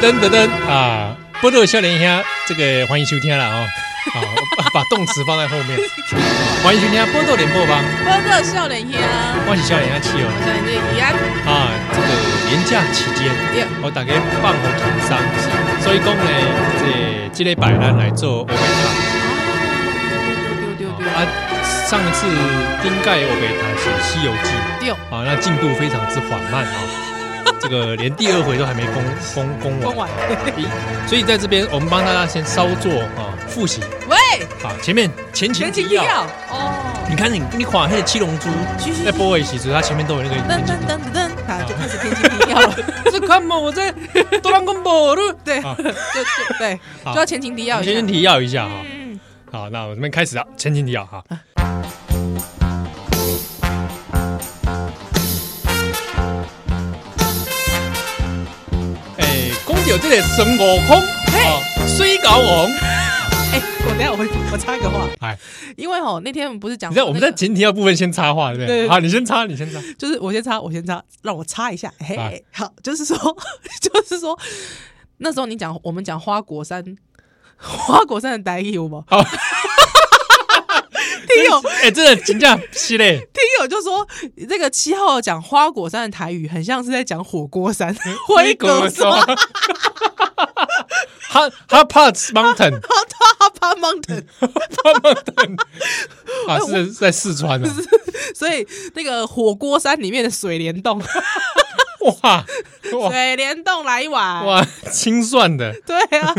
噔噔噔啊！波多笑脸兄，这个欢迎收听了哦。好，把动词放在后面。欢迎收听波多联播吧。波多笑脸兄，欢迎笑脸兄气哦。笑脸兄宜安啊，这个年假期间，我大概放好团商，所以讲呢，这这类摆烂来做欧贝塔。丢丢丢丢啊！上一次丁盖欧贝塔是《西游记》丢啊，那进度非常之缓慢啊。这个连第二回都还没攻 攻攻完，完。所以在这边我们帮大家先稍作啊复习。喂，好，前面前情提要。哦。你看你你看那个七龙珠在播尾戏时，它前面都有那个噔噔噔噔噔，好，就开始前情提要了。是看嘛，我在哆啦 A 梦对，就就对，就要前情提要，前情提要一下哈。好，那我这边开始了，前情提要哈。有这个孙悟空，水高王。哎，我等下我我插一个话，哎，因为哦那天我们不是讲，你知道我们在前提要部分先插话，对不对？好，你先插，你先插，就是我先插，我先插，让我插一下。嘿，好，就是说，就是说，那时候你讲我们讲花果山，花果山的待遇有吗？好。听友，哎、欸，真的真的是嘞。听友就说，这个七号讲花果山的台语，很像是在讲火锅山。辉哥说，哈哈帕 mountain，哈哈帕 mountain，哈 mountain，啊，是在四川的。所以那个火锅山里面的水帘洞。哇，水帘洞来一碗哇，清算的，对啊，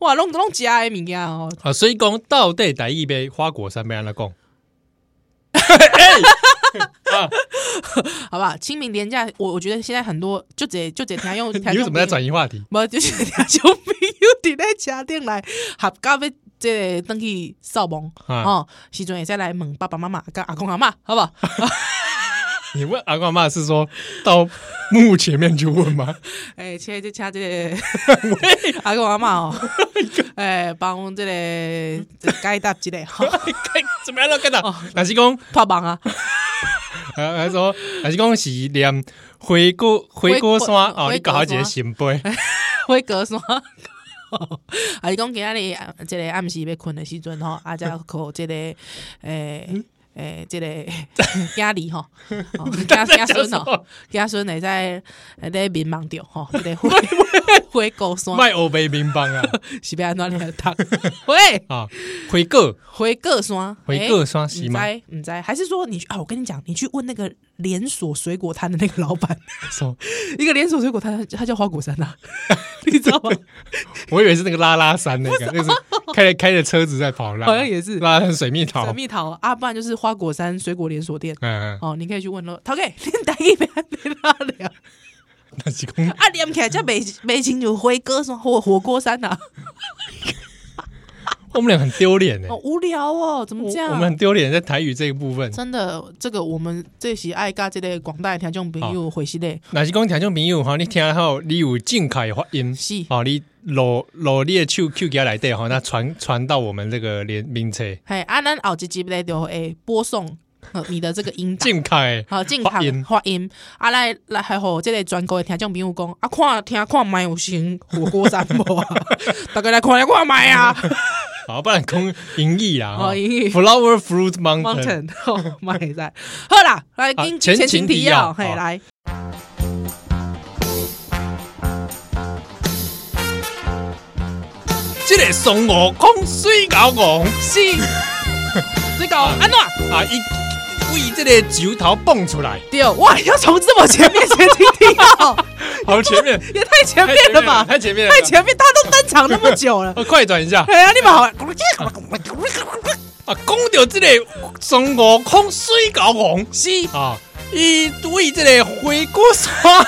哇，弄弄加的物件哦。啊，所以讲到底第一杯花果山要安怎讲？好不好？清明廉假，我我觉得现在很多就直接就直接听用。你为什么在转移话题？没，就是听众朋友伫咧家庭来合家要这个登去扫墓哦，时阵会再来问爸爸妈妈跟阿公阿妈，好不好？你问阿公阿妈是说到墓前面去问吗？哎，切就掐这个阿公阿妈哦，哎，帮这个解答之类哈，怎么样都解答？还是讲怕忙啊？还是说还是讲是念回过回过山哦？你搞好几个新杯，回过山，还是讲今日这个暗时要困的时阵吼，阿家靠这个诶。诶，这个 家里吼，家家孙哦，家孙来在在民望着吼，这个回回过山，卖欧贝民帮啊，是不要哪里读？喂！啊，回个回个山，回个山是吗？唔知，还是说你啊？我跟你讲，你去问那个连锁水果摊的那个老板，说一个连锁水果摊，他叫花果山呐，你知道吗？我以为是那个拉拉山那个，那是开着开着车子在跑，好像也是。拉山水蜜桃，水蜜桃啊，不然就是。花果山水果连锁店，嗯嗯，哦，你可以去问喽。陶 K，，你带一杯给他聊。那是讲啊，连起来叫美美琴就辉哥说火火锅山呐。我们俩很丢脸哎，好无聊哦，怎么这样？我们很丢脸在台语这一部分。真的，这个我们这些爱噶这类广大的听众朋友回息嘞。那是讲听众朋友哈，你听好，你有正确发音是，好你。罗罗列手 Q 给他来对哈，那传传到我们这个连名册。嘿，啊，咱后一集来就会播送 你的这个音档。静凯，好，静凯发音。阿来来还好，这个专国的听众朋友讲，啊看听看买有行火锅山不？大家来看来看买啊。好，不然空银翼啊。哦，银翼。Flower Fruit Mountain，哦，妈也在。好啦，来前情提要，嘿，来。这个孙悟空水饺王是这个 安怎啊？一为这个酒头蹦出来，对，哇，要从这么前面前情提要，好前面，也太前面了吧？太前面，太前面，他都登场那么久了，快转一下。哎呀，你们好，啊，讲到这个孙悟空水饺王是。啊，一为这个回过山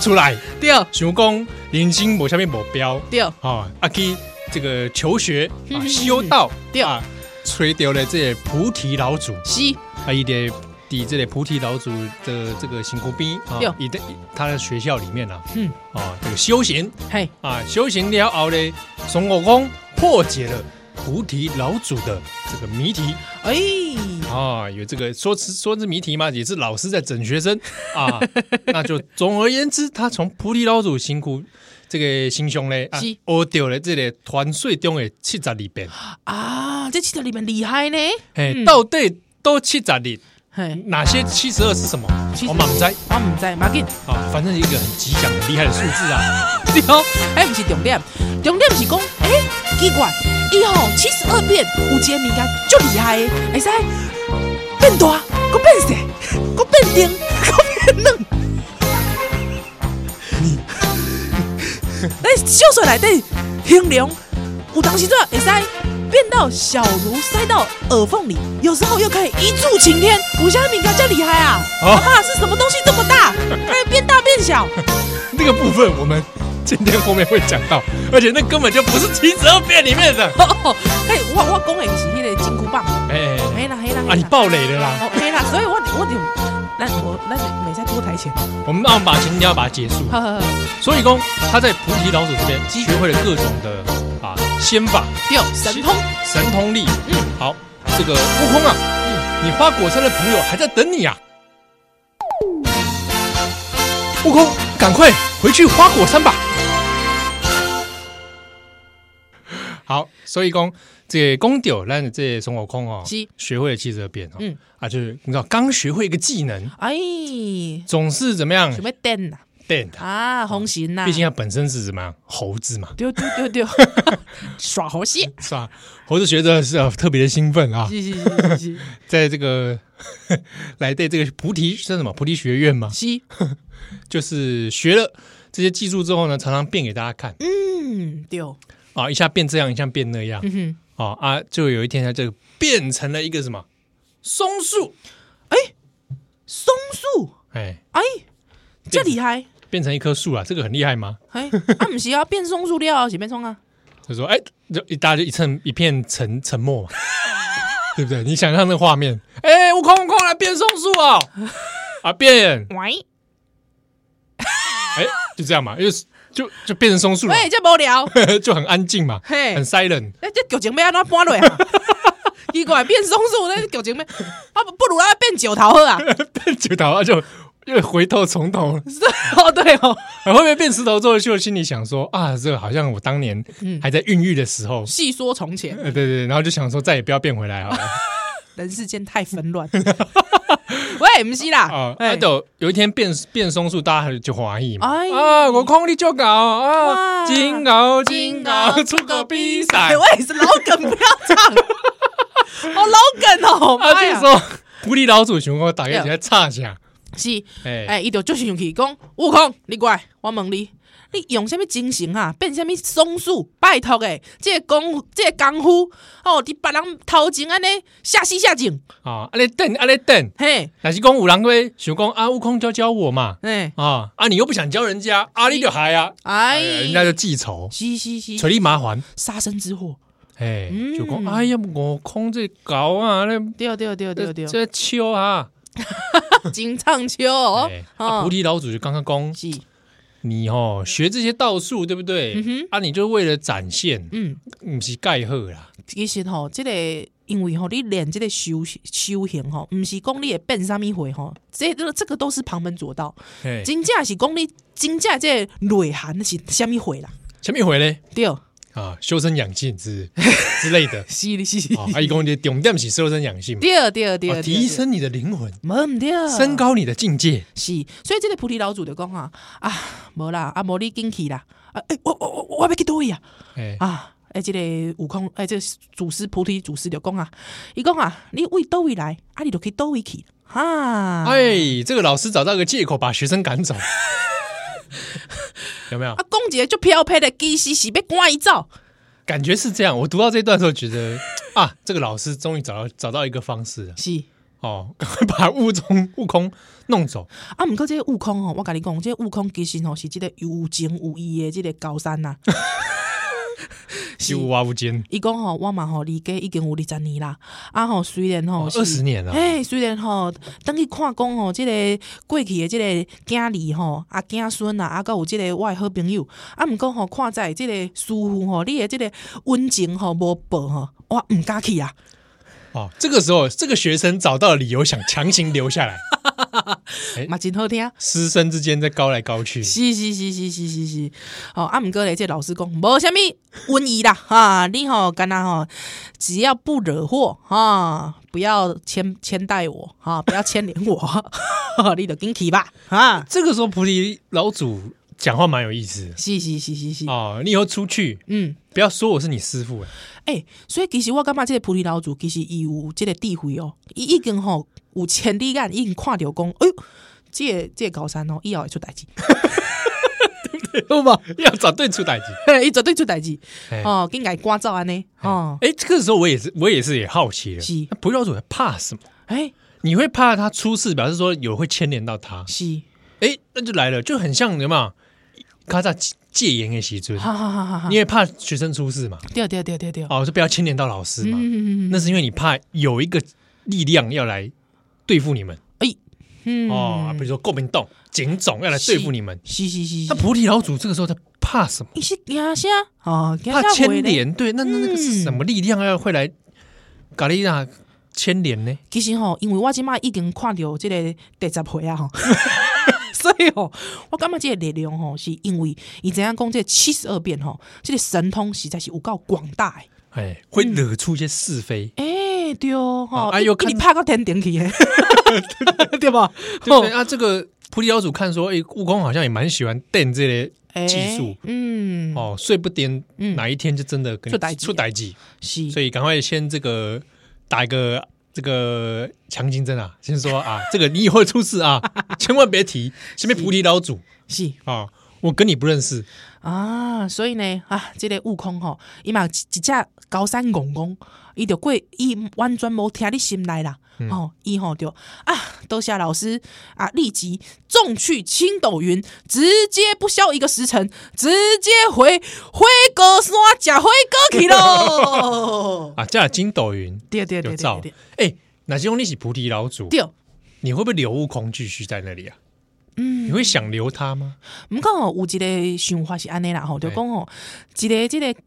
出来，对，想讲。人生某下面某标，对，啊，阿基这个求学啊，修道，对。啊，吹掉了这个菩提老祖，是，啊，一点抵这个菩提老祖的这个辛苦兵啊，一的他的学校里面啊，嗯，啊，这个修行，嘿，啊，修行了后呢，孙悟空破解了菩提老祖的这个谜题，哎，啊，有这个说之说之谜题嘛，也是老师在整学生。啊，那就总而言之，他从菩提老祖辛苦。这个形象咧，啊，学到了这个团税中的七十二变啊，这七十二变厉害呢。哎，到底都七十二？哪些七十二是什么？我们不知，我们不知，马紧啊，反正一个很吉祥、很厉害的数字啊。对哦，哎，不是重点，重点是讲，哎，奇怪，以后七十二变，有一个物件就厉害的，会使变大，搁变细，搁变硬，搁变软。小说内底形容，有当时怎会使？变到小如塞到耳缝里，有时候又可以一柱擎天。武侠名家叫厉害啊！啊，爸是什么东西这么大？可 以变大变小？那个部分我们今天后面会讲到，而且那根本就不是七十二变里面的。嘿，我我讲的是那个金箍棒。哎，黑啦黑啦啊！你暴雷了啦！哦，黑啦，所以我我就那我那没在多台前。我们让把今天要把它结束。所以说他在菩提老祖这边学会了各种的啊。仙法，吊神通，神通力。嗯，好，这个悟空啊，嗯，你花果山的朋友还在等你啊。悟空，赶快回去花果山吧。好，所以讲这个公屌，让这孙悟空哦，学会了七十二变哦，嗯啊，就是你知道刚学会一个技能，哎，总是怎么样？准备电呐。电啊，红心呐！毕竟它本身是什么猴子嘛？丢丢丢丢，耍猴戏耍猴子，学着是特别的兴奋啊！是是是是，在这个 来对这个菩提是什么菩提学院嘛？是，就是学了这些技术之后呢，常常变给大家看。嗯，丢啊，一下变这样，一下变那样。嗯哼，啊啊，就有一天它就变成了一个什么松树？哎，松树？哎哎，这厉害！变成一棵树啊，这个很厉害吗？哎，啊，不是啊变松树了，是变松啊？就说，哎，就一大家就一层一片沉沉默嘛，对不对？你想象那个画面，哎，悟空悟空来变松树 啊，啊变，喂，哎，就这样嘛，就就就变成松树了，哎，这无聊，就很安静嘛，嘿，很 silent，哎，这剧情要安怎搬落啊？奇怪，变松树那剧情要，啊不不如啊变九桃好啊，变九桃啊就。又回头从头，哦对哦，后面变石头之后，就心里想说啊，这个好像我当年还在孕育的时候。细说从前，对对对，然后就想说再也不要变回来好了。人世间太纷乱。喂，不是啦，啊，那就有一天变变松树，大家就怀疑嘛。啊，我空力就搞啊，金鳌金鳌出个比赛。喂，是老梗，不要唱，好 老梗哦。他就说菩提老祖想我大家一起来唱一下。是，哎，伊就就是上去讲，悟空，你过来，我问你，你用什么精神啊，变什么松树？拜托诶，这个功夫，这个功夫，哦，伫别人头前安尼下死下井啊，安尼等，安尼等，嘿，但是讲有人会想讲啊，悟空教教我嘛，哎，啊啊，你又不想教人家，啊，你就害啊，哎，人家就记仇，是是是，垂你麻烦，杀身之祸，哎，就讲，哎呀，悟空这搞啊，那对对对对对，这秋啊。金唱秋，菩提老祖就刚刚讲，你哦学这些道术对不对？啊，你就为了展现，嗯，不是盖贺啦。其实吼，这个因为吼，你练这个修修行吼，不是讲你会变啥物回吼，这个这个都是旁门左道。真正是讲你真正这内涵是啥物回啦？啥物回咧？对。啊，修身养性之 之类的，是的，是的。啊，一共就重点是修身养性，第二，第二，第二，提升你的灵魂，没掉，升高你的境界。是，所以这个菩提老祖就讲啊，啊，无啦，啊，无你进去啦，啊，诶，我我我我要去倒位啊，啊，诶，这个悟空，诶，这个祖师菩提祖师就讲啊，伊讲啊，你为倒位来，啊，你就可以倒位去，哈，哎，这个老师找到个借口把学生赶走。有没有啊？公姐就飘配的，其实是被关一照，感觉是这样。我读到这段时候，觉得 啊，这个老师终于找到找到一个方式了。是哦，赶快把悟空悟空弄走啊！不过这个悟空哦，我跟你讲，这个悟空其实哦是这个有情有义的这个高山呐。是无无间，伊讲吼，我嘛吼离家已经有二十年啦。啊吼，虽然吼二十年啦，哎，虽然吼等去看讲吼，即个过去的即个囝儿吼，啊囝孙啊，啊，还有即个我的好朋友，啊，毋过吼看在即个师傅吼，你的即个温情吼无报吼，我毋敢去啊。哦，这个时候这个学生找到了理由想强行留下来，嘛真好听。师生之间在高来高去，是是是是是是是。哦，阿姆哥嘞，这老师讲无虾米瘟疫啦，哈，你好干那哈，只要不惹祸哈，不要牵牵带我哈，不要牵连我，你就跟去吧哈。这个时候菩提老祖讲话蛮有意思，是是是是是。哦，你以后出去，嗯，不要说我是你师傅哎、欸，所以其实我感觉这个菩提老祖其实伊有这个智慧哦，伊已经吼有千里眼，已经看到讲，哎呦，这个这个高山哦，以后会出代志，对不对？好嘛，要绝对出代志，伊绝对出代志。哦，给爱关照安尼哦。哎、欸，这个时候我也是，我也是也好奇了，是。菩提老祖怕什么？哎、欸，你会怕他出事，表示说有会牵连到他？是，哎、欸，那就来了，就很像有没有？卡在戒严的时阵，因为怕学生出事嘛？对对对对对，哦，就不要牵连到老师嘛。那是因为你怕有一个力量要来对付你们。哎，哦，比如说国民党、警总要来对付你们。是是是。那菩提老祖这个时候在怕什么？你是惊啥？哦，怕牵连。对，那那那个是什么力量要会来搞你那牵连呢？其实吼，因为我今麦已经看到这个第十回啊哈。所以哦，我感觉这个力量吼，是因为伊怎样讲这七十二变吼，这个神通实在是有够广大诶，哎，会惹出一些是非，哎、欸，对哦，哎呦，给你拍到天顶去，对吧？对啊，这个菩提老祖看说，哎，悟空好像也蛮喜欢电这类技术、欸，嗯，哦，睡不定哪一天就真的跟出代出代志，是，所以赶快先这个打一个。这个强金针啊，先说啊，这个你以后出事啊，千万别提。前面菩提老祖是啊，我跟你不认识啊，所以呢啊，这个悟空吼，伊嘛一只高山公公，伊就过，伊完全无听你心内啦。哦，以后就啊，多谢老师啊，立即纵去青斗云，直接不消一个时辰，直接回回高山，假回哥去喽。啊，这筋斗云，对对对对对。哎，那是你是菩提老祖，对，你会不会留悟空继续在那里啊？嗯，你会想留他吗？不过哦，有一个想法是安尼啦，吼，就讲哦，一个这个。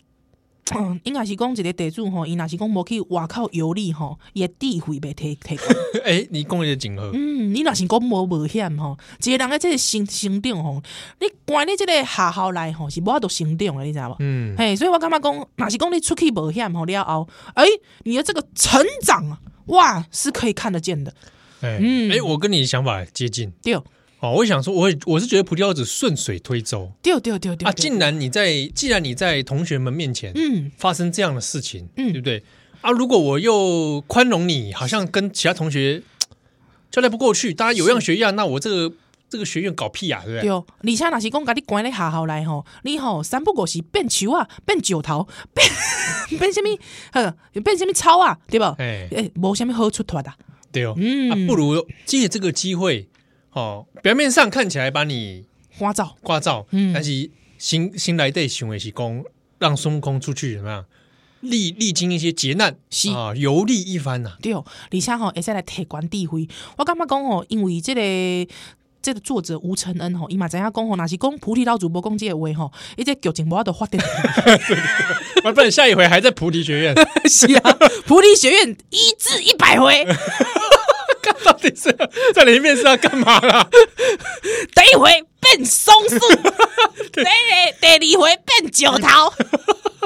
嗯，应该是讲一个地主吼，伊若是讲无去外口游历吼，伊的智慧被提提高。诶，你讲的真好。嗯，你若是讲无冒险吼，一个人诶，这个成成长吼，你关你即个学校内吼是无法度成长诶，你知道无？嗯，嘿，所以我感觉讲，若是讲你出去冒险吼，了后，诶，你的这个成长啊，哇，是可以看得见的。诶，嗯，诶，我跟你想法接近。对。哦，我想说，我我是觉得菩提老祖顺水推舟，对对对对啊！竟然你在，既然你在同学们面前，嗯，发生这样的事情，嗯，对不对？啊，如果我又宽容你，好像跟其他同学 交代不过去，大家有样学样，那我这个这个学院搞屁啊，对不对？对，而且若是讲，把你关在学校来吼，你吼三不五时变树啊，变石头，变变什么？呵，变什么草啊？对吧？哎哎，无什么好出头的，对哦，嗯，啊，不如借这个机会。哦，表面上看起来把你刮照刮照，嗯，但是新新来的行为是讲让孙悟空出去怎么样历历经一些劫难，是啊，游历一番呐。对哦，而且吼，会使来提关智慧。我感觉讲哦，因为这个这个作者吴承恩吼，伊嘛知影讲吼，若是讲菩提老祖无讲这个话吼，伊这剧情无法度发展。我不然下一回还在菩提学院，是啊，菩提学院一至一百回。到底是在里面是要干嘛啦？第一回变松树，第第第二回变九桃。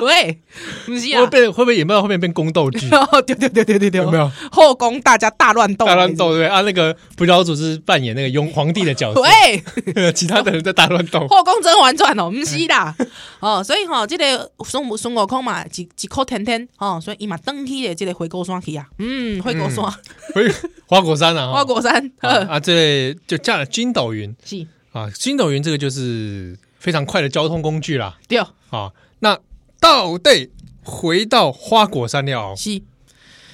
喂，不是啊？会变会不会演到后面变宫斗剧？对对对对对对，有没有？后宫大家大乱斗？大乱斗对啊，那个菩提老祖是扮演那个雍皇帝的角色，对，其他的人在大乱斗。后宫甄嬛传哦，不是啦，哦，所以哈，这个孙孙悟空嘛，一一口天天哦，所以伊嘛登去的这个回锅山去啊，嗯，回锅山，回花果山啊，花果山啊，这就驾了筋斗云，是。啊，筋斗云这个就是非常快的交通工具啦，对。啊，那。到底回到花果山了，是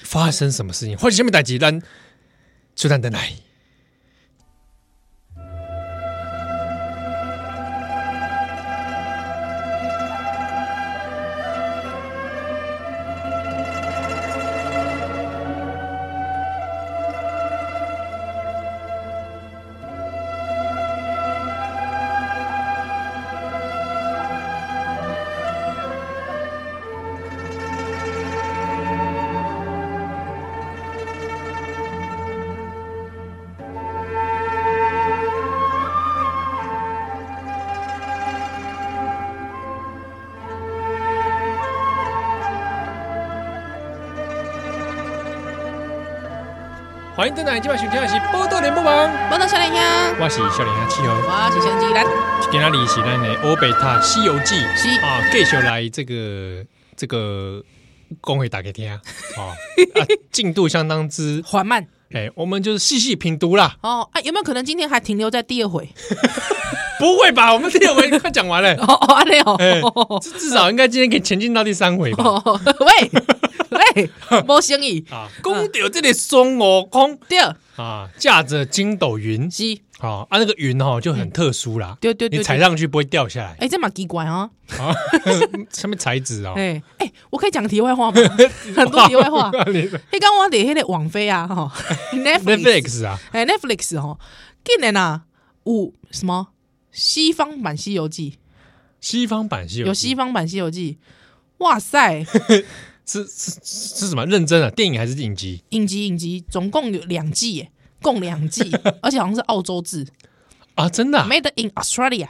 发生什么事情？或者下面打几单出单的来。欢迎登来今晚收听的是《波多连播网》，波多少年兄，我是少年兄七号，我是小吉兰。今天里是咱的《欧贝塔西游记》是啊，继续来这个这个公会打给听 啊，进度相当之缓慢。哎，我们就是细细品读啦。哦，哎，有没有可能今天还停留在第二回？不会吧，我们第二回快讲完了。哦 哦，没有，至至少应该今天可以前进到第三回吧。喂。喂，没生意啊！讲到这里孙悟空，对啊，驾着筋斗云，是啊，啊，那个云哈就很特殊啦，对对，你踩上去不会掉下来。哎，这蛮奇怪啊！啊，上面材质啊。哎哎，我可以讲题外话吗？很多题外话。你刚我点那个网飞啊，哈，Netflix 啊，哎，Netflix 哈，今年啊，有什么西方版《西游记》？西方版《西游记》有西方版《西游记》？哇塞！是是是什么？认真啊？电影还是影集？影集影集，总共有两季耶，共两季，而且好像是澳洲制啊！真的，Made in Australia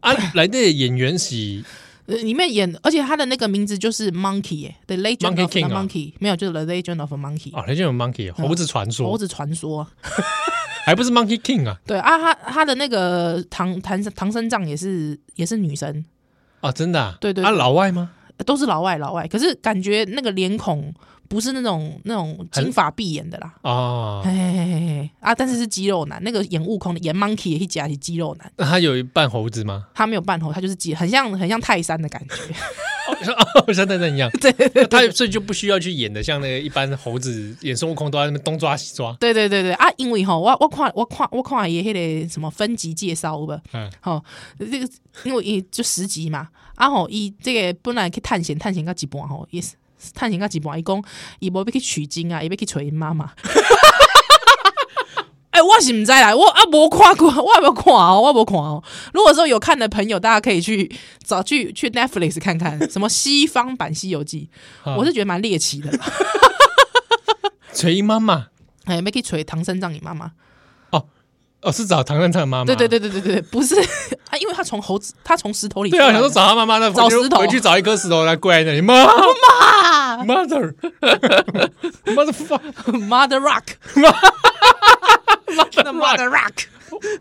啊！来的演员是 呃，里面演，而且他的那个名字就是 Monkey 耶，The Legend of the Monkey，没有，就是 The Legend of a Monkey 啊，Legend of Monkey，猴子传说，猴子传说，还不是 Monkey King 啊？对啊，他他的那个唐唐唐三藏也是也是女神啊，真的，对对，啊，老外吗？都是老外，老外，可是感觉那个脸孔不是那种那种金发碧眼的啦哦，嘿嘿嘿嘿啊！但是是肌肉男，那个演悟空的演 Monkey 也一夹是肌肉男。那他有一半猴子吗？他没有半猴，他就是肌，很像很像泰山的感觉，哦，像泰山一样。对，对，对，他所以就不需要去演的像那个一般猴子演孙悟空都在那边东抓西抓。对对对对啊！因为哈，我我看我看我看也那个什么分级介绍吧，嗯，好，这个因为一就十集嘛。啊吼，伊这个本来去探险，探险到一半吼，也是探险到一半，伊讲伊无要去取经啊，伊要去找因妈妈。哎、欸，我是唔知啦，我啊无看过，我还没有看哦，我无看哦。如果说有看的朋友，大家可以去找去去 Netflix 看看，什么西方版《西游记》，我是觉得蛮猎奇的。找因妈妈，哎，要去找唐三藏你妈妈。哦，是找唐三藏妈妈？对对对对对对，不是啊，因为他从猴子，他从石头里。对啊，想说找他妈妈，的找石头，回去找一颗石头来跪在那里。妈妈，mother，mother rock，mother rock。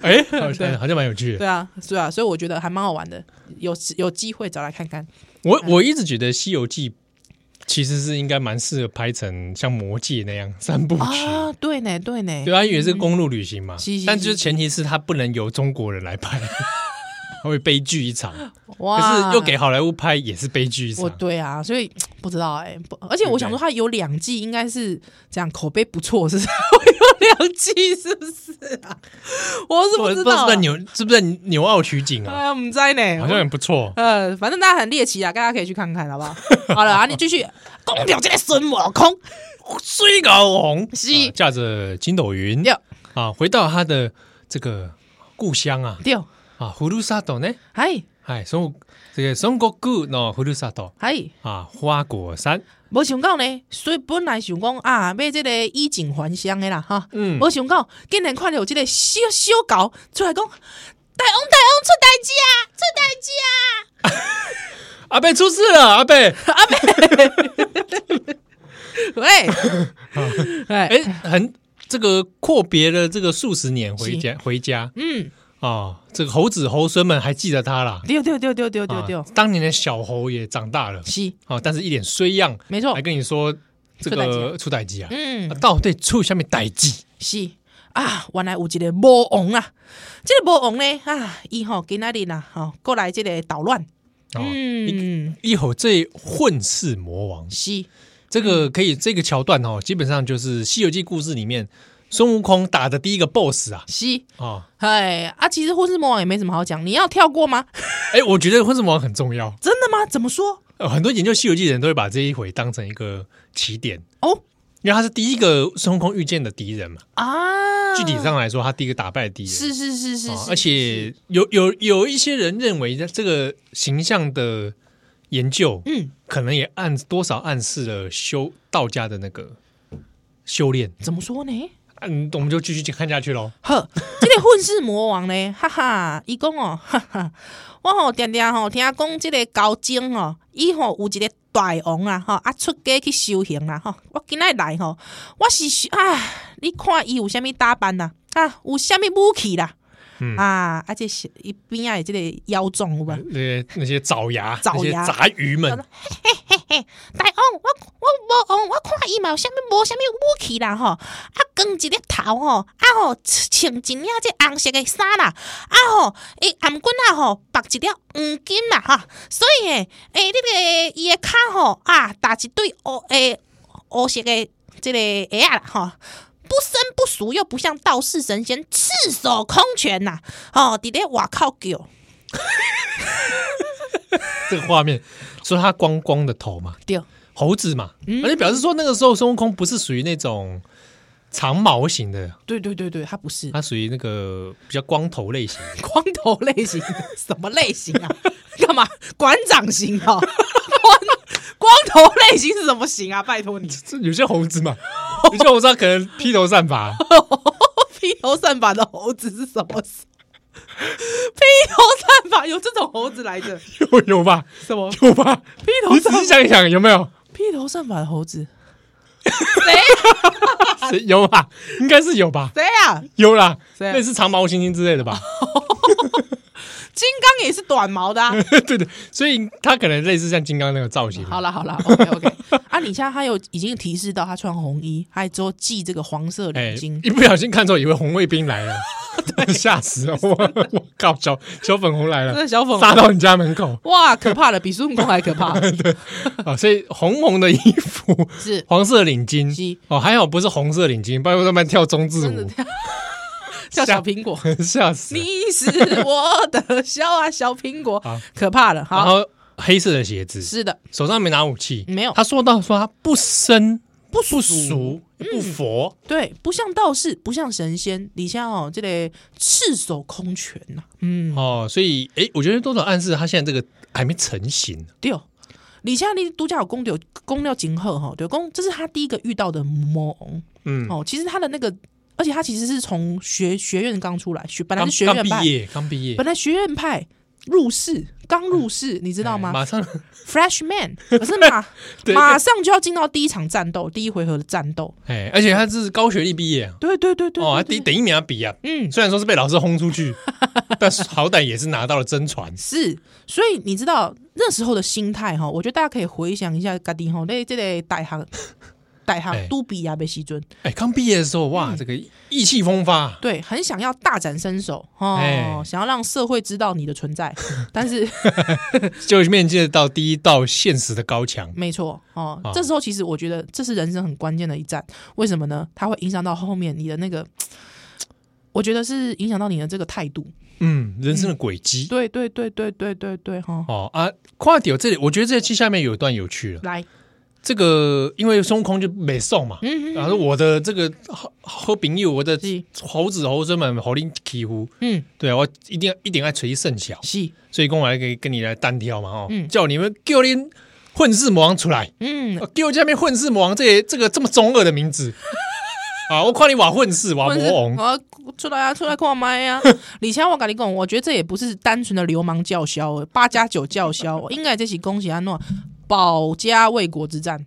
哎，好像好像蛮有趣的。对啊，是啊，所以我觉得还蛮好玩的，有有机会找来看看。我我一直觉得《西游记》。其实是应该蛮适合拍成像《魔戒》那样三部曲。啊，对呢，对呢，对啊，因为是公路旅行嘛，嗯、但就是。前提是他不能由中国人来拍，会悲剧一场。哇！可是又给好莱坞拍也是悲剧一场。对啊，所以不知道哎、欸，而且我想说他有两季，应该是这样口碑不错，是不是？有两季是不是啊？我是不知道、啊，是不是纽是不是纽澳取景啊？哎呀，我们在呢，好像很不错。呃，反正大家很猎奇啊，大家可以去看看，好不好？好了啊，你继续。讲到这个孙悟空，水狗红是驾着筋斗云，啊，回到他的这个故乡啊，对啊，葫芦沙斗呢？嗨嗨，孙这个孙悟空喏，葫芦沙斗，嗨啊，花果山，没想到呢，所以本来想讲啊，买这个衣锦还乡的啦，哈，嗯，没想到竟然看到有这个小小狗出来讲，大王大王出代志啊，出代志啊。阿贝出事了，阿贝，阿贝，喂，哎、欸，很这个阔别了这个数十年回家回家，嗯，哦，这个猴子猴孙们还记得他啦，丢丢丢丢丢丢。丢，当年的小猴也长大了，是，哦，但是一脸衰样，没错，还跟你说这个出代机啊，嗯，到底出下面代机？是。啊，原来有一个魔王啊，这个魔王呢，啊，以后今仔日呐，哈，过来这个捣乱。嗯，一吼这混世魔王。是。这个可以这个桥段哦，基本上就是《西游记》故事里面孙悟空打的第一个 BOSS 啊，西啊，哎啊，其实混世魔王也没什么好讲，你要跳过吗？哎，我觉得混世魔王很重要，真的吗？怎么说？呃很多研究《西游记》的人都会把这一回当成一个起点哦，因为他是第一个孙悟空遇见的敌人嘛啊。具体上来说，他第一个打败敌人是是是是，而且有有有一些人认为，这个形象的研究，嗯，可能也暗多少暗示了修道家的那个修炼。怎么说呢？嗯，我们就继续看下去喽。呵，这个混世魔王呢，哈哈，伊讲哦，哈哈，我吼常常吼听讲这个高僧哦，伊吼有一个大王啊，吼啊出家去修行啦，吼，我今仔来吼，我是啊。你看伊有啥物打扮呐？啊，有啥物武器啦？嗯、啊，而且是一边啊，这个妖种有无？那些那些爪牙、爪牙杂鱼们，嘿嘿嘿，大王，我我无哦，我看伊嘛有啥物无啥物武器啦吼，啊，光一个头吼，啊吼穿一领这红色的衫啦，啊吼，伊頷颈啊吼绑一条黄金啦哈，所以诶，诶、欸，你个伊的骹吼啊，打一对乌诶乌色的这个鞋啊吼。不生不熟，又不像道士神仙赤手空拳呐、啊！哦，弟弟，哇靠！狗，这个画面，说他光光的头嘛，对，猴子嘛，嗯、而且表示说那个时候孙悟空不是属于那种长毛型的，对对对对，他不是，他属于那个比较光头类型，光头类型什么类型啊？干嘛馆长型啊？光 光头类型是什么型啊？拜托你，这有些猴子嘛。你就我知道，可能披头散发，披头散发的猴子是什么？披头散发有这种猴子来着？有有吧？什么有吧？披头，你仔细想一想，有没有披头散发的猴子？谁？有吧？应该是有吧？谁呀？有啦，类似长毛猩猩之类的吧？金刚也是短毛的，啊，对对，所以他可能类似像金刚那个造型。好了好了，OK OK。啊，你现在他有已经提示到他穿红衣，还之后系这个黄色领巾，一不小心看错，以为红卫兵来了，吓死了！我我靠，小小粉红来了，小粉红杀到你家门口，哇，可怕了，比孙悟空还可怕。对啊，所以红红的衣服是黄色领巾，哦，还好不是红色领巾，不然他们跳中字舞。叫小苹果，笑死！你是我的笑啊小苹果，可怕了。然后黑色的鞋子，是的，手上没拿武器，没有。他说到说他不生不熟。不佛，对，不像道士，不像神仙，你像哦，这里赤手空拳呐，嗯，哦，所以哎，我觉得多少暗示他现在这个还没成型。对，李像你独家有功掉公掉金鹤哈，对，公这是他第一个遇到的魔王，嗯，哦，其实他的那个。而且他其实是从学学院刚出来，学本来是学院派，刚毕业，刚毕业，本来学院派入世，刚入世，你知道吗？马上 freshman，可是马马上就要进到第一场战斗，第一回合的战斗。哎，而且他是高学历毕业，对对对对，哦，第等一秒要比啊，嗯，虽然说是被老师轰出去，但是好歹也是拿到了真传。是，所以你知道那时候的心态哈，我觉得大家可以回想一下，家己哈，那这个大学。大学都毕业被西尊，哎，刚毕业的时候，哇，这个意气风发，对，很想要大展身手哦，想要让社会知道你的存在，但是 就面对到第一道现实的高墙，没错哦。这时候其实我觉得这是人生很关键的一战，为什么呢？它会影响到后面你的那个，我觉得是影响到你的这个态度，嗯，人生的轨迹，对对对对对对对哈。哦啊，跨掉这里，我觉得这期下面有一段有趣了，来。这个因为孙悟空就没送嘛，然后我的这个好好朋友，我的猴子猴孙们好拎欺负，嗯，对啊，我一定要一定要垂圣小，是，所以跟我来跟跟你来单挑嘛，哦，叫你们叫你混世魔王出来，嗯，给我下面混世魔王这这个这么中二的名字，啊，我夸你瓦混世瓦魔王，啊，出来啊，出来看麦啊，李强，我跟你讲，我觉得这也不是单纯的流氓叫嚣，八加九叫嚣，应该这是恭喜阿诺。保家卫国之战，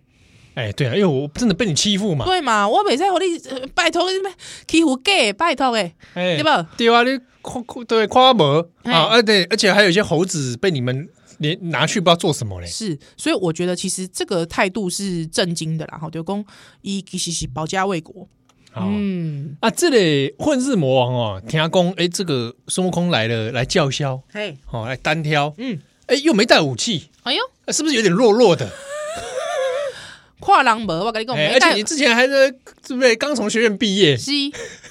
哎，对啊，因为我真的被你欺负嘛，对嘛，我每次我你拜托你欺负 gay，，拜托哎，对吧？对啊，你夸对夸我啊，而对，而且还有一些猴子被你们连拿去不知道做什么嘞，是，所以我觉得其实这个态度是震惊的啦，哈，就公一其实是保家卫国，嗯。啊，这里混世魔王哦，听阿公，哎，这个孙悟空来了，来叫嚣，嘿，好来单挑，嗯。哎，又没带武器，哎呦，是不是有点弱弱的？跨狼门，我跟你讲，而且你之前还是是不是刚从学院毕业？是，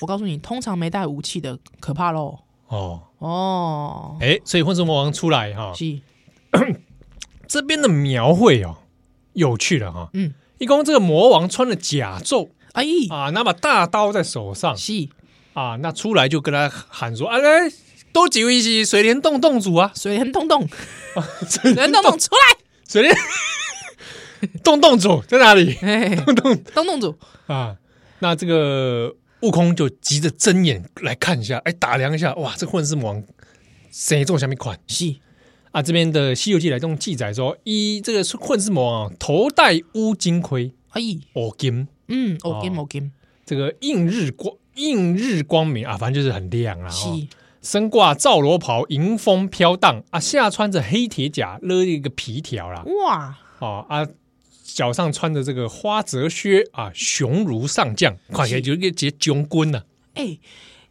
我告诉你，通常没带武器的可怕喽。哦哦，哎，所以混世魔王出来哈，是 这边的描绘哦，有趣了哈。嗯，一共这个魔王穿了甲胄，哎啊，拿把大刀在手上，是啊，那出来就跟他喊说：“啊来。”都几位是水帘洞洞主啊？水帘洞洞，水帘洞洞出来！水帘 洞洞主在哪里？洞洞洞洞主啊！那这个悟空就急着睁眼来看一下，哎，打量一下，哇，这混世魔王谁做下面款？是啊，这边的《西游记》来这种记载说，一这个混世魔王头戴乌金盔，哎，哦金，嗯，哦金哦金，这个映日光，映日光明啊，反正就是很亮啊。是，身挂皂罗袍，迎风飘荡啊，下穿着黑铁甲，勒一个皮条啦。哇，哦啊，脚上穿着这个花泽靴啊，雄如上将，看起来就一个杰将军呐。哎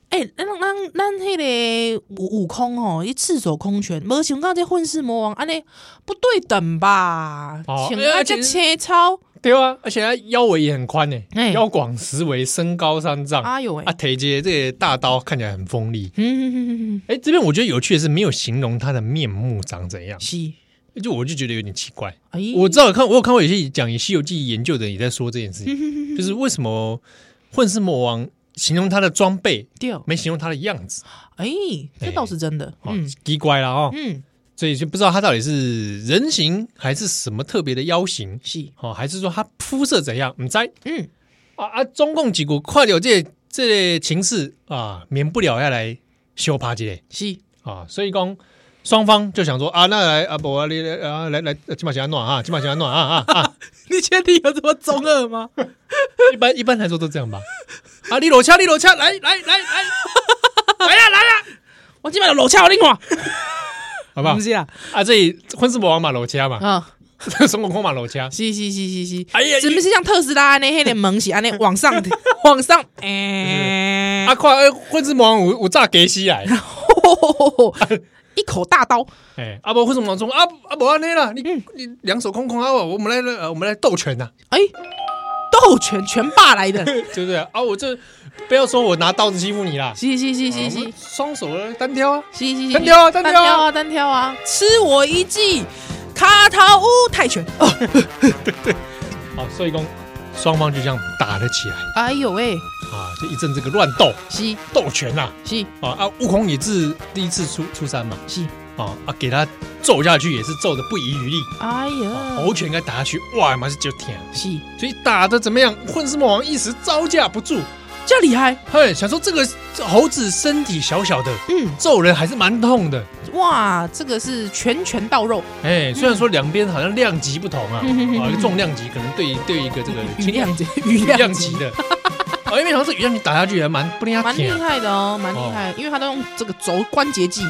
哎，咱咱咱迄个悟空哦，一赤手空拳，没想到这混世魔王安尼不对等吧？哦，而且切操。对啊，而且他腰围也很宽呢，腰广十围，身高三丈。哎呦喂！啊，腿接这个大刀看起来很锋利。嗯嗯嗯嗯。哎，这边我觉得有趣的是，没有形容他的面目长怎样。是，就我就觉得有点奇怪。哎，我知道有看，我有看过有些讲《西游记》研究的也在说这件事情，就是为什么混世魔王形容他的装备，没形容他的样子。哎，这倒是真的。嗯，奇怪了哦。嗯。所以就不知道他到底是人形还是什么特别的妖形，是哦，还是说他肤色怎样？唔知，嗯啊啊，中共几股快点，这这情势啊，免不了要来修帕这是啊，所以讲双方就想说啊，那来啊不啊，你啊来来，起码先暖啊，起码先暖啊啊啊！你确定有这么中二吗？一般一般来说都这样吧。啊，你裸枪，你裸枪，来来来来，来呀来呀！我今晚有裸枪，我另外。好不好？不是啊，啊，这里混世魔王马楼掐嘛，啊，孙悟空马楼掐，是是是是是，哎呀，是不是像特斯拉那黑的门是安尼往上 往上？哎，啊，快，混世魔王我我炸给西来，一口大刀，哎，阿伯混世魔王说啊啊，不安尼了，你你两手空空啊，我们来我们来斗拳呐，哎。斗拳拳霸来的，对不对啊？我这 不要说我拿刀子欺负你啦，是是是是是，双手单挑啊，是是是，单挑啊单挑啊。单挑啊，吃我一记卡塔乌泰拳，哦，对对，好，所以说双方就这样打了起来，哎呦喂，啊，就一阵这个乱斗，是斗拳呐，是啊啊，悟空也是第一次出出山嘛，是。啊啊！给他揍下去也是揍的不遗余力。哎呀，猴拳给他打下去，哇，妈是就天。是，所以打的怎么样？混世魔王一时招架不住，这厉害。嘿，想说这个猴子身体小小的，嗯，揍人还是蛮痛的。哇，这个是拳拳到肉。哎，虽然说两边好像量级不同啊，啊，一个重量级可能对对一个这个轻量级羽量级的。因为好像这羽量级打下去也蛮不厉害，蛮厉害的哦，蛮厉害。因为他都用这个轴关节技，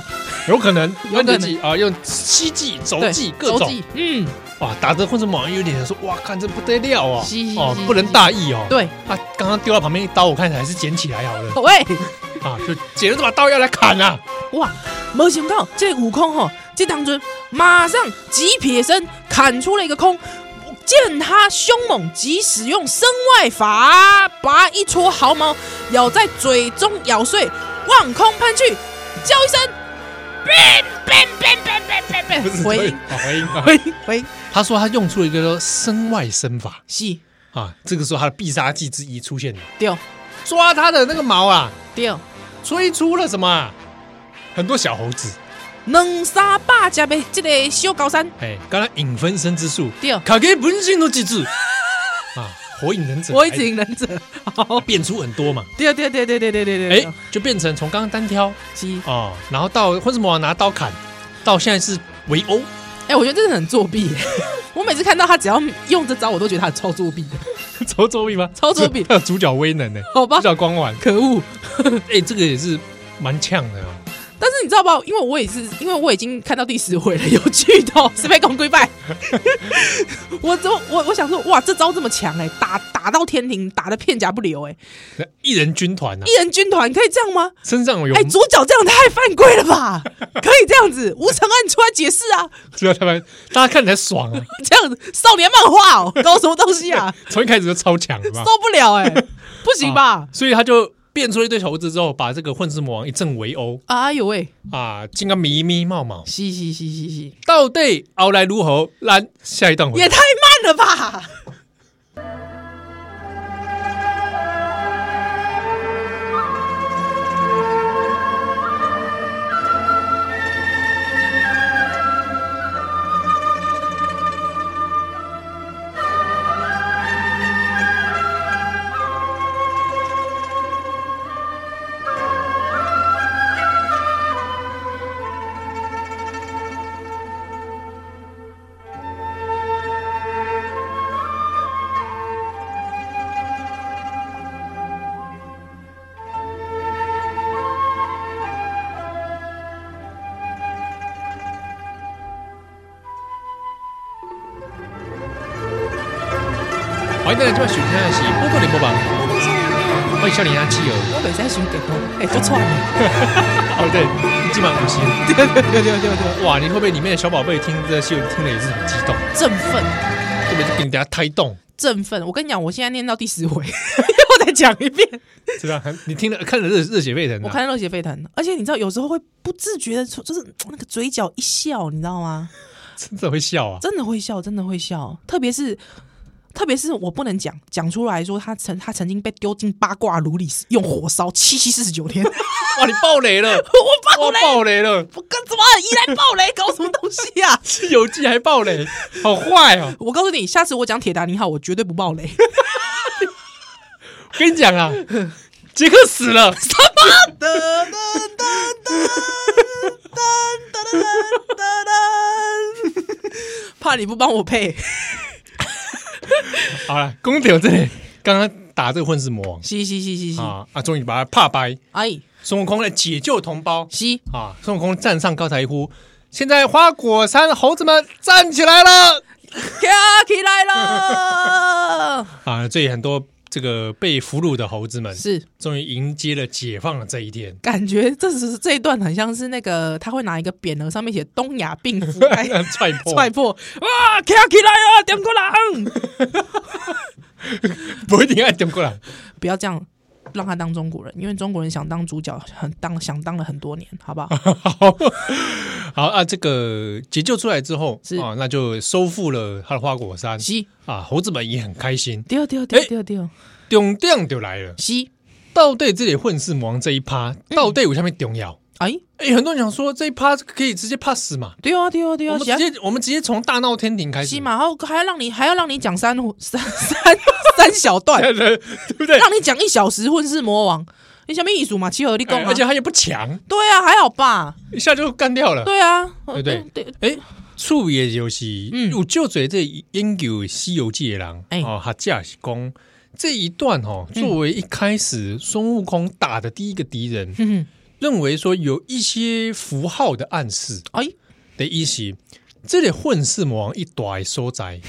有可能关节技啊，用膝技、肘技各种。嗯，哇，打的混世魔王有点想说，哇，看这不得了啊！哦，不能大意哦。对，他刚刚丢到旁边一刀，我看起来还是捡起来好了。喂，啊，就捡了这把刀要来砍啊！哇，没想到这悟空哈，这当中马上急撇身砍出了一个空。见他凶猛，即使用身外法，拔一撮毫毛咬在嘴中咬碎，望空喷去，叫一声 bang bang bang bang bang，回音，回音，回音，回音。他说他用出了一个身外身法，是。啊，这个时候他的必杀技之一出现了，掉抓他的那个毛啊，掉吹出了什么？很多小猴子。两三百只的这个小高山，哎，刚才影分身之术，对，卡给本性都记住。啊！火影忍者，火影忍者，变出很多嘛，对对对对对对对对，哎，就变成从刚刚单挑，哦，然后到混世魔王拿刀砍，到现在是围殴，哎，我觉得真的很作弊。我每次看到他只要用这招，我都觉得他超作弊。的，超作弊吗？超作弊，他有主角威能呢，好吧，主角光环，可恶，哎，这个也是蛮呛的。但是你知道不？因为我也是，因为我已经看到第十回了，有剧透，是被公归败。我都我我想说，哇，这招这么强哎，打打到天庭，打的片甲不留哎。一人军团啊，一人军团可以这样吗？身上有哎，主角这样太犯规了吧？可以这样子，吴承恩出来解释啊！主要他们大家看起来爽啊，这样子少年漫画哦，搞什么东西啊？从一开始就超强，受不了哎，不行吧？所以他就。变出了一堆猴子之后，把这个混世魔王一阵围殴。哎呦喂！啊，竟个咪咪冒冒，嘻嘻嘻嘻嘻，到底熬来如何？来下一段回。也太慢了吧！欢迎大家今晚收听的是《波多连播榜》，欢迎笑脸阿七哦。我本身想给多，哎，就错了。哦，对，今晚五星。对对对对对对。哇，你会不会里面的小宝贝听这戏听的也是很激动、振奋？特别是？给大家胎动、振奋。我跟你讲，我现在念到第十回，我再讲一遍。是吧？你听了看了热热血沸腾。我看热血沸腾，而且你知道，有时候会不自觉的，就是那个嘴角一笑，你知道吗？真的会笑啊！真的会笑，真的会笑，特别是。特别是我不能讲讲出来说他曾他曾经被丢进八卦炉里用火烧七七四十九天，哇！你爆雷了，我爆雷，爆雷了！我跟什么依然爆雷，搞什么东西呀、啊？西游记还爆雷，好坏哦！我告诉你，下次我讲铁达尼号，我绝对不爆雷。我 跟你讲啊，杰克死了，什么？噔噔噔噔噔噔噔噔，怕你不帮我配。好了，公牛这里刚刚打这个混世魔王，是是是是是啊啊，终于把他怕掰。哎，孙悟空来解救同胞，是啊，孙悟空站上高台一呼，现在花果山猴子们站起来了，跳起来了 啊！这里很多。这个被俘虏的猴子们是。终于迎接了解放的这一天，感觉这是这一段很像是那个他会拿一个匾额，上面写“东亚病夫”，踹破。踹破，哇，跳起来啊，中国人，不一定爱中国人，不要这样让他当中国人，因为中国人想当主角，很当想当了很多年，好不好？好，好啊，这个解救出来之后是。啊，那就收复了他的花果山，西啊，猴子们也很开心，丢丢丢丢丢。重点就来了，西到底这里混世魔王这一趴，到底有下面重要？哎？哎，很多人想说这一趴可以直接 pass 嘛？对啊对啊对啊，我们直接我们直接从大闹天庭开始。嘛，然后还要让你还要让你讲三三 三三小段，对不对？让你讲一小时混世魔王，你什么意思嘛？七合一共，而且他也不强，对啊，还好吧，一下就干掉了，对啊，对对？对，哎，处也就是有就嘴这研究西游记的人，哦，他架是讲。这一段哦，作为一开始孙悟空打的第一个敌人，嗯、认为说有一些符号的暗示，哎，的意思，这里混世魔王一大所在，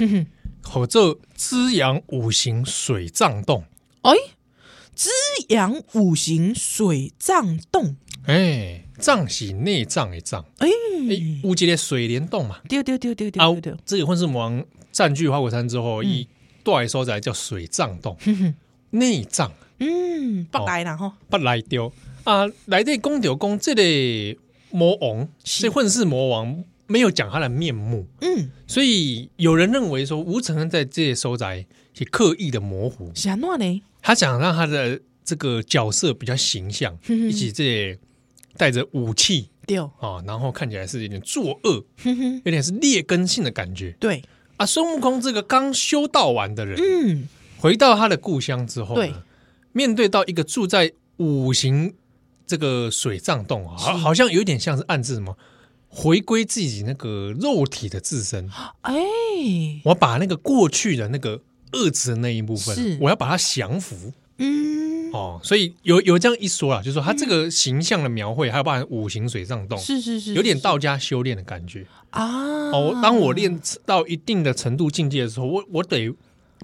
或者滋养五行水藏洞，哎，滋养五行水藏洞，哎，藏是内脏的藏，哎，五节的水帘洞嘛，对对对对对对，啊，这个混世魔王占据花果山之后，一、嗯。对，所在叫水藏洞，内脏，嗯，不来了哈，不来丢啊！来这公牛公这里魔王，这混世魔王没有讲他的面目，嗯，所以有人认为说吴承恩在这些所在是刻意的模糊，想乱呢？他想让他的这个角色比较形象，一起这带着武器丢啊，然后看起来是有点作恶，有点是劣根性的感觉，对。啊，孙悟空这个刚修道完的人，嗯，回到他的故乡之后，对，面对到一个住在五行这个水藏洞啊，好像有点像是暗示什么，回归自己那个肉体的自身。哎，我把那个过去的那个恶质的那一部分，我要把它降服。嗯，哦，所以有有这样一说啊，就是说他这个形象的描绘，还有包含五行水藏洞，是是是，有点道家修炼的感觉。啊。哦，当我练到一定的程度境界的时候，我我得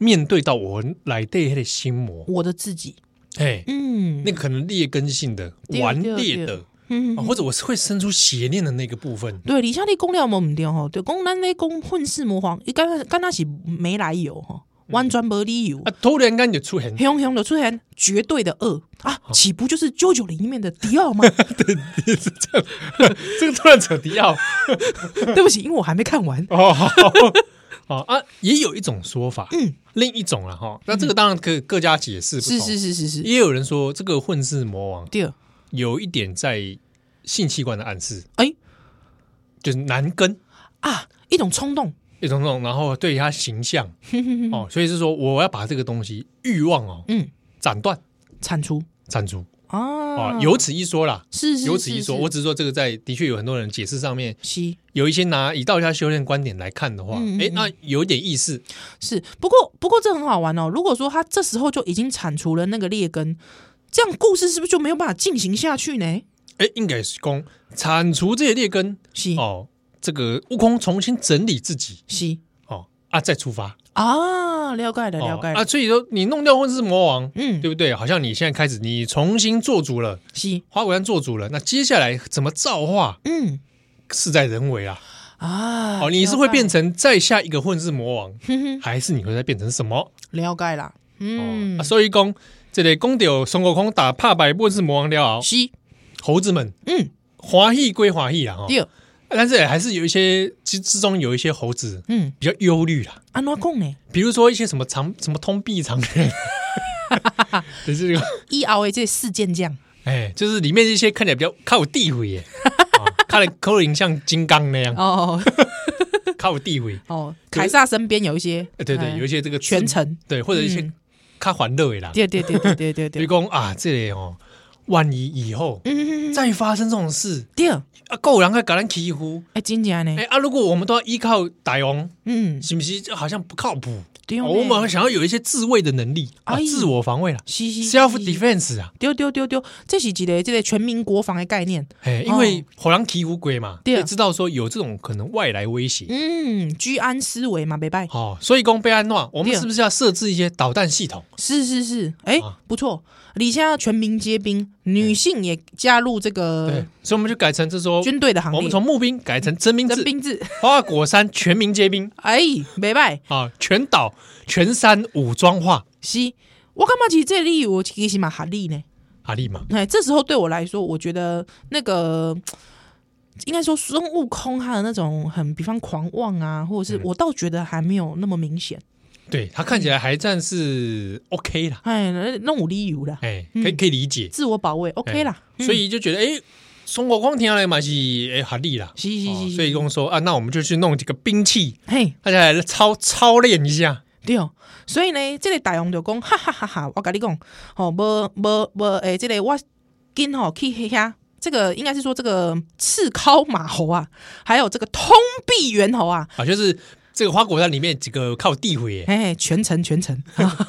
面对到我来对他的心魔，我的自己，哎，嗯，那个可能劣根性的顽劣的，嗯，或者我是会生出邪念的那个部分。对，李下你讲了没唔对哈？对，讲咱咧讲混世魔皇，伊刚刚那是没来由哈。完全没理由啊！突然间就出现，熊熊的出现，绝对的恶啊！岂不就是九九零里面的迪奥吗？对，是这样。这个突然扯迪奥，对不起，因为我还没看完。哦，好，好啊，也有一种说法，嗯，另一种了哈。那这个当然可各家解释不同，是是是是是。也有人说这个混世魔王，第二。有一点在性器官的暗示，哎，就是男根。啊，一种冲动。一种冲动，然后对他形象。哦，所以是说我要把这个东西欲望哦，嗯，斩断、铲除、铲除啊，有此一说啦，是是有此一说。我只是说这个在的确有很多人解释上面，有一些拿以道家修炼观点来看的话，哎，那有点意思。是，不过不过这很好玩哦。如果说他这时候就已经铲除了那个劣根，这样故事是不是就没有办法进行下去呢？哎，应该是讲铲除这些劣根，是哦。这个悟空重新整理自己，是哦，啊，再出发啊，了解了，了解了啊，所以说你弄掉混世魔王，嗯，对不对？好像你现在开始你重新做主了，是。花果山做主了，那接下来怎么造化？嗯。事在人为啊！啊，哦，你是会变成再下一个混世魔王，还是你会再变成什么？了解啦，嗯。哦，啊、所以讲这里讲到孙悟空打怕败混世魔王了后，是。猴子们嗯。欢喜归欢喜啊哈，对，但是还是有一些之之中有一些猴子嗯，比较忧虑啦，安怎讲呢？比如说一些什么长什么通臂长拳，就是这个 以后的这四健将，哎，就是里面一些看起来比较靠有地位耶，哦看来可能像金刚那样，哦靠有地位。哦，凯撒身边有一些，哎对对，哎有一些这个全程，对，或者一些嗯较欢乐的啦。对对对对对对比如对，讲啊，这里哦，万一以后嗯，再发生这种事，对，啊，够有人会搞人欺负，哎，真的呢？哎，啊，如果我们都要依靠大王，嗯，是不是就好像不靠谱？对我们想要有一些自卫的能力啊，哎。自我防卫啦是是，self defense 啊，丢丢丢丢，这是一个这个全民国防的概念，哎，因为好人欺负鬼嘛，对知道说有这种可能外来威胁。嗯，居安思危嘛，没拜，哦，所以讲被安诺，我们是不是要设置一些导弹系统？是是是，哎啊，不错，你现在全民皆兵，女性也加入这对个，所以我们就改成这说，军队的行列，我们从募兵改成征兵制，征兵制，花果山全民皆兵。哎，没拜。啊，全岛全山武装化，是。我干嘛其实这个理由其实蛮合理呢。哈利嘛，哎，这时候对我来说，我觉得那个应该说孙悟空他的那种很，比方狂妄啊，或者是嗯。我倒觉得还没有那么明显。对他看起来还算是 OK 啦，哎，那那种理由啦，哎，可以可以理解，自我保卫 OK 啦。嗯。所以就觉得哎，孙悟空听下来嘛是哎合理啦，是是是，哦所以跟我说啊，那我们就去弄几个兵器，嘿，大家来操操练一下，对哦。所以呢，这个大王就讲，哈哈哈哈！我跟你讲，吼，无无无，诶，这个我跟吼去遐，这个应该是说这个赤尻马猴啊，还有这个通臂猿猴啊，啊，就是这个花果山里面几个靠地位，哎，全程全程，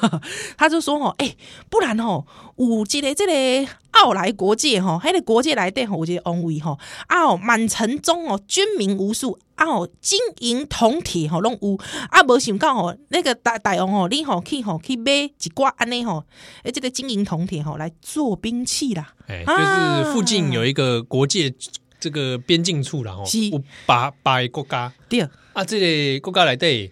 他就说哦，哎，不然吼，有这个这个奥莱国界吼，迄个国界内底吼有一个王位吼，啊哦，满城中哦，军民无数，啊哦，金银铜铁吼拢有，啊无想到吼，那个大大王吼，你吼去吼去买一挂安尼吼，诶，这个金银铜铁吼来做兵器啦，哎，啊。就是附近有一个国界这个边境处然后是。有八八个国家。对，啊，这里国家来对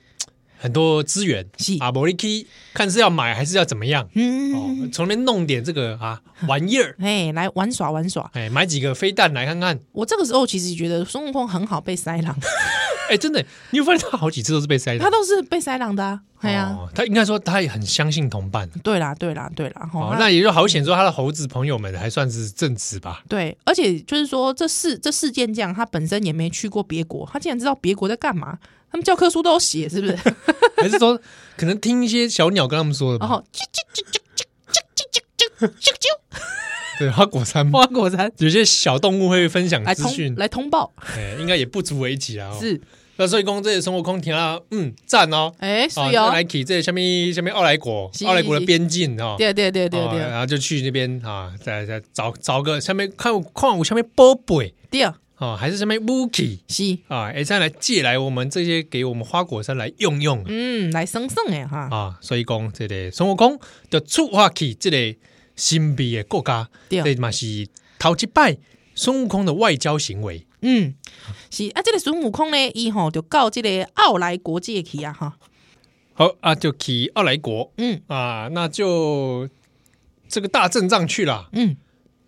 很多资源是啊，摩利基看是要买还是要怎么样？嗯，哦，从那边弄点这个啊玩意儿，哎，来玩耍玩耍。哎，买几个飞弹来看看。我这个时候其实觉得孙悟空很好被塞狼，哎，真的，你有发现他好几次都是被塞狼他。都是被塞狼的啊，哦，他应该说他也很相信同伴。对啦，对啦，对啦，哦，那那也就好显说他的猴子朋友们还算是正直吧。对，而且就是说，这事这事件这样他本身也没去过别国，他竟然知道别国在干嘛，他们教科书都有写，是不是？还是说可能听一些小鸟跟他们说的吧？然后啾啾啾啾啾啾啾啾啾啾，对，花果山花果山有些小动物会分享来资讯通，来通报，哎，应该也不足为奇啊。哦是，那所以讲这个孙悟空听了，嗯，赞哦。哎，是哦，哦，来去这下面下面奥莱国，奥莱国的边境哦，对对对对对哦然后就去那边啊，再再找找个下面看看有下面宝贝对，啊，还是下面武器是，啊，哎，再来借来我们这些给我们花果山来用用。嗯，来省省的哈，啊，所以讲这个孙悟空就出发去这个神秘的国家，对。这嘛是头一摆孙悟空的外交行为。嗯，是啊，这个孙悟空呢，伊吼就到这个奥莱国界去啊，哈，好啊，就去奥莱国。嗯。啊，那就这个大阵仗去了。嗯，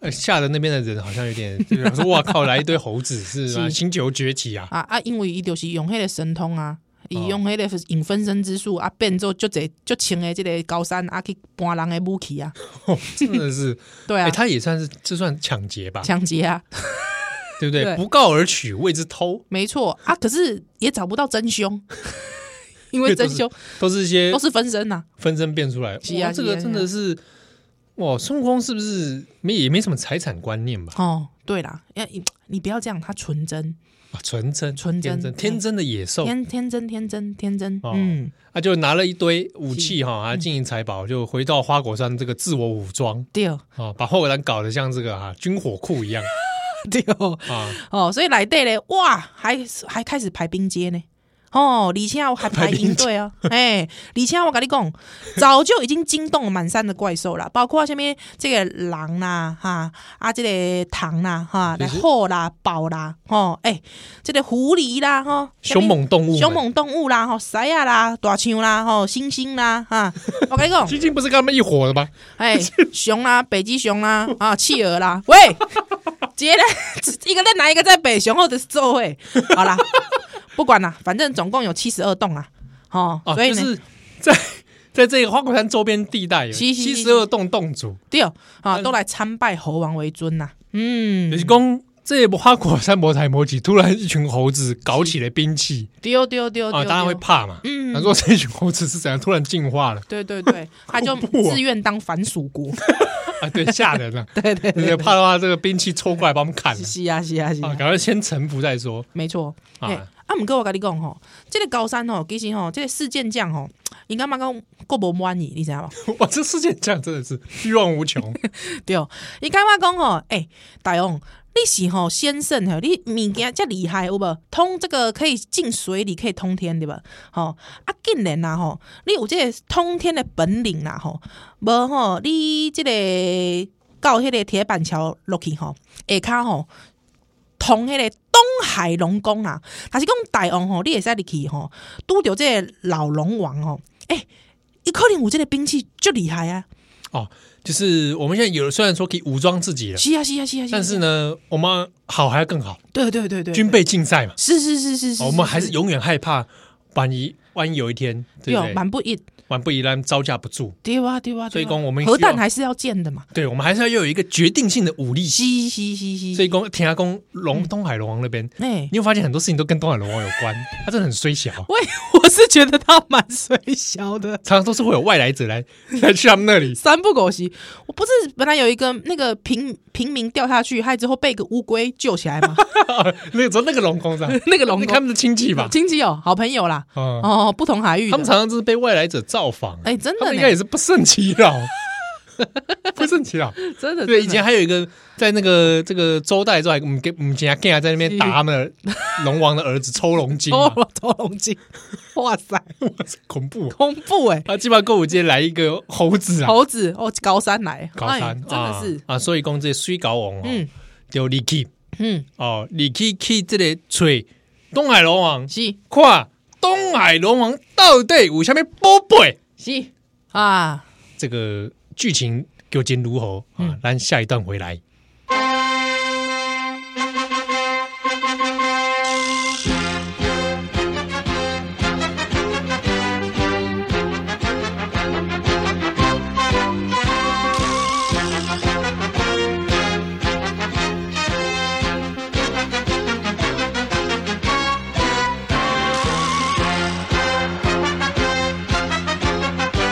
呃，吓得那边的人好像有点，就是说哇靠，来一堆猴子是吗？是。星球崛起啊！啊啊，因为伊就是用迄个神通啊。伊哦用迄个影分身之术啊，变做足侪足轻的这个高山啊，去搬人的武器啊，真的是，对啊。哎，，他也算是这算抢劫吧，抢劫啊，对不对？对。不告而取，谓之偷，没错啊，可是也找不到真凶，因为真凶都是一些都是分身呐、分身变出来。哇，这个真的是，哇，孙悟空是不是没也没什么财产观念吧？哦，对啦，要你你不要这样，他纯真，啊，纯真、纯真天真、的野兽，天天真天真天真，哦嗯，他就拿了一堆武器哈，啊，金银财宝，就回到花果山这个自我武装。对。啊，把花果山搞得像这个啊军火库一样 对哦，啊。哦，所以来对嘞，哇，还还开始排兵街呢，哦，而且我还排应对哦，哎，而且我跟你讲，早就已经惊动了满山的怪兽了，包括下面这个狼啦，哈啊，这个糖啦，哈，来虎啦、豹啦，哦，哎，这个狐狸啦，哈，凶猛动物，凶猛动物啦，哈，狮子啦，大象啦，哈，猩猩啦，哈，我跟你讲，猩猩不是跟他们一伙的吗？哎，熊啦，北极熊啦，啊，企鹅啦，喂，接着一个在南，一个在北，熊后的座位，好啦。不管了，反正总共有七十二栋啊，哦，哦所以就是在 在这个花果山周边地带有七十二栋栋主，对啊，都来参拜猴王为尊呐，嗯，就是讲这部花果山魔台魔起，突然一群猴子搞起了兵器，丢丢丢啊，当然会怕嘛，嗯，他说这群猴子是怎样突然进化了？对对对，他就自愿当反蜀国。啊，对，吓人了，对对对，怕的话这个兵器抽过来把我们砍了，是啊是啊是啊，赶快先臣服再说，没错。啊。啊，毋过我甲你讲吼，这个高山吼，其实吼，这个四剑将吼，应该嘛讲够无满意，你知道无？哇，这四剑将真的是欲望无穷。对，伊感觉讲吼，诶、欸，大王，你是吼先生吼，你物件遮厉害有无？通这个可以进水里，可以通天对吧？吼，啊，竟然呐吼，你有这个通天的本领啦吼，无吼，你这个到迄个铁板桥落去吼，下骹吼。通迄个东海龙宫啊，还是讲大王吼，你会使入去吼，拄着这个老龙王吼，诶、欸，伊可能有这个兵器就厉害啊！哦，就是我们现在有虽然说可以武装自己了，是啊是啊是啊，但是呢，我们好还要更好，对对对对，军备竞赛嘛，是是是是是，我们还是永远害怕万一万一有一天，对？蛮不一。玩不宜然招架不住，对啊对啊，所以讲我们核弹还是要建的嘛。对，我们还是要又有一个决定性的武力。嘻嘻嘻嘻。所以讲天下公龙东海龙王那边，哎，你有发现很多事情都跟东海龙王有关？他真的很衰小。喂，我是觉得他蛮衰小的，常常都是会有外来者来 来去他们那里。三不狗席，我不是本来有一个那个平平民掉下去，还之后被个乌龟救起来吗？那个时候那个龙宫上，那个龙宫他们的亲戚吧？亲戚哦，好朋友啦。哦，不同海域，他们常常就是被外来者造访。哎，真的。应该也是不胜其扰，不胜其扰，真的。对，以前还有一个在那个这个周代之后，我们给我们家在那边打他们龙王的儿子抽龙筋，抽龙筋，哇塞，恐怖，恐怖哎！他基本上购物街来一个猴子啊，猴子哦，高山来，高山真的是。啊，所以讲这水高王嗯，就立起，嗯，哦，立起去这里吹东海龙王，是。看东海龙王到底有啥物宝贝？是。啊，这个剧情究竟如何？啊，咱下一段回来。